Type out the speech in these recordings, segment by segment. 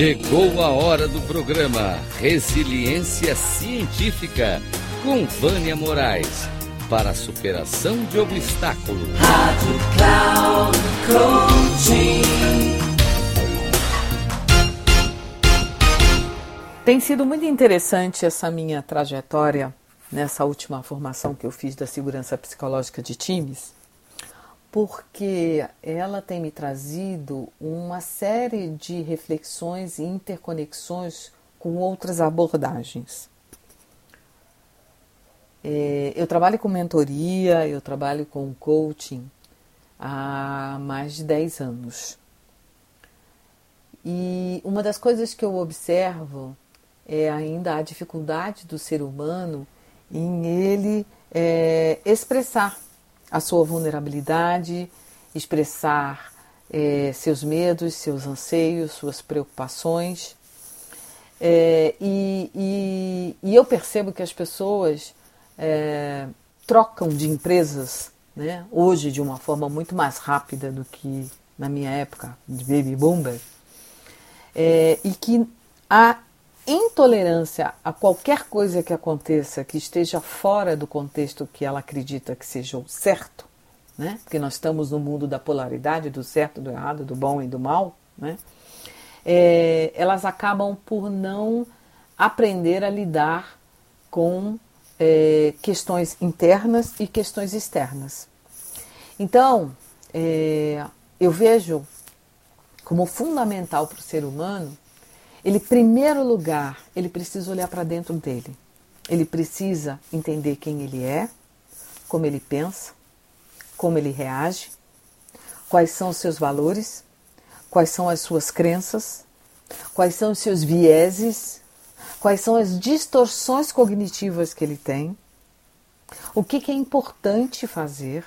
Chegou a hora do programa Resiliência Científica com Vânia Moraes para a superação de obstáculos. Rádio Cloud Coaching. Tem sido muito interessante essa minha trajetória nessa última formação que eu fiz da segurança psicológica de times, porque ela tem me trazido uma série de reflexões e interconexões com outras abordagens. É, eu trabalho com mentoria, eu trabalho com coaching há mais de 10 anos. E uma das coisas que eu observo é ainda a dificuldade do ser humano em ele é, expressar a sua vulnerabilidade, expressar é, seus medos, seus anseios, suas preocupações. É, e, e, e, eu percebo que as pessoas é, trocam de empresas né, hoje de uma forma muito mais rápida do que na minha época de baby boomer, é, e que há intolerância a qualquer coisa que aconteça que esteja fora do contexto que ela acredita que seja o certo, né? porque nós estamos no mundo da polaridade, do certo, do errado, do bom e do mal, né? É, elas acabam por não aprender a lidar com é, questões internas e questões externas. Então, é, eu vejo como fundamental para o ser humano ele, em primeiro lugar, ele precisa olhar para dentro dele. Ele precisa entender quem ele é, como ele pensa, como ele reage, quais são os seus valores, quais são as suas crenças, quais são os seus vieses, quais são as distorções cognitivas que ele tem, o que, que é importante fazer,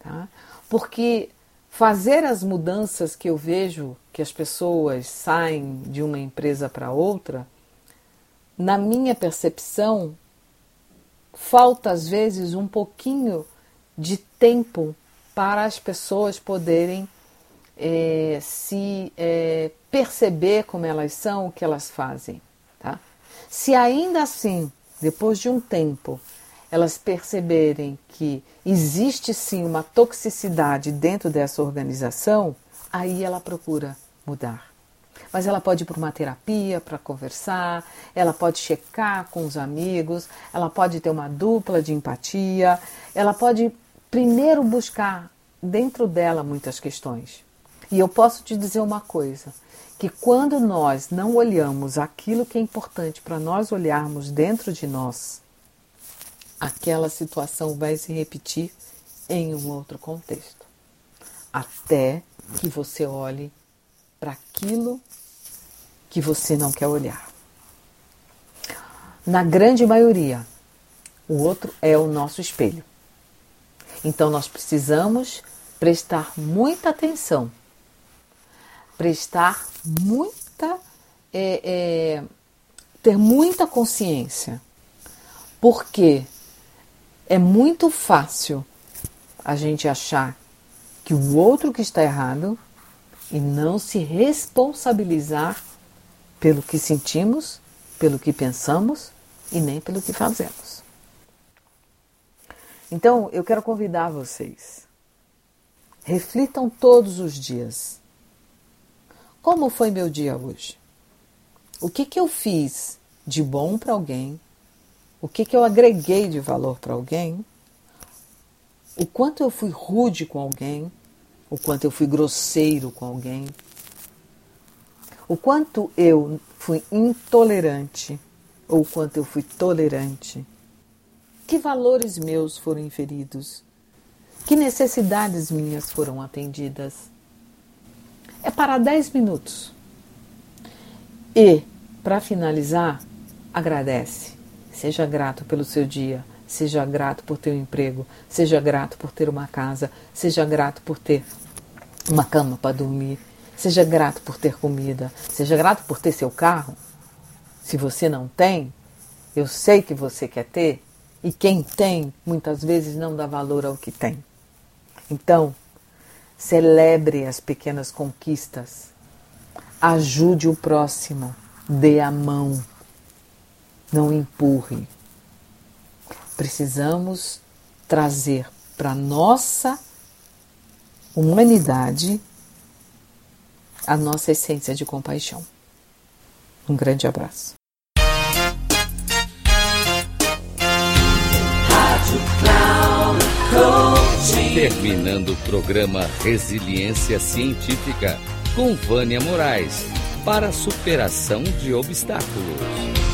tá? porque fazer as mudanças que eu vejo que as pessoas saem de uma empresa para outra, na minha percepção, falta às vezes um pouquinho de tempo para as pessoas poderem é, se é, perceber como elas são, o que elas fazem. Tá? Se ainda assim, depois de um tempo, elas perceberem que existe sim uma toxicidade dentro dessa organização, aí ela procura mudar. Mas ela pode ir para uma terapia para conversar, ela pode checar com os amigos, ela pode ter uma dupla de empatia, ela pode primeiro buscar dentro dela muitas questões. E eu posso te dizer uma coisa: que quando nós não olhamos aquilo que é importante para nós olharmos dentro de nós, aquela situação vai se repetir em um outro contexto. Até que você olhe para aquilo que você não quer olhar. Na grande maioria, o outro é o nosso espelho. Então nós precisamos prestar muita atenção, prestar muita. É, é, ter muita consciência, porque é muito fácil a gente achar que o outro que está errado e não se responsabilizar pelo que sentimos, pelo que pensamos e nem pelo que fazemos. Então, eu quero convidar vocês. Reflitam todos os dias. Como foi meu dia hoje? O que, que eu fiz de bom para alguém? O que, que eu agreguei de valor para alguém? O quanto eu fui rude com alguém? o quanto eu fui grosseiro com alguém, o quanto eu fui intolerante ou o quanto eu fui tolerante. Que valores meus foram inferidos? Que necessidades minhas foram atendidas? É para 10 minutos. E, para finalizar, agradece. Seja grato pelo seu dia Seja grato por ter um emprego, seja grato por ter uma casa, seja grato por ter uma cama para dormir, seja grato por ter comida, seja grato por ter seu carro. Se você não tem, eu sei que você quer ter, e quem tem muitas vezes não dá valor ao que tem. Então, celebre as pequenas conquistas, ajude o próximo, dê a mão, não empurre. Precisamos trazer para nossa humanidade a nossa essência de compaixão. Um grande abraço. Terminando o programa Resiliência Científica com Vânia Moraes para superação de obstáculos.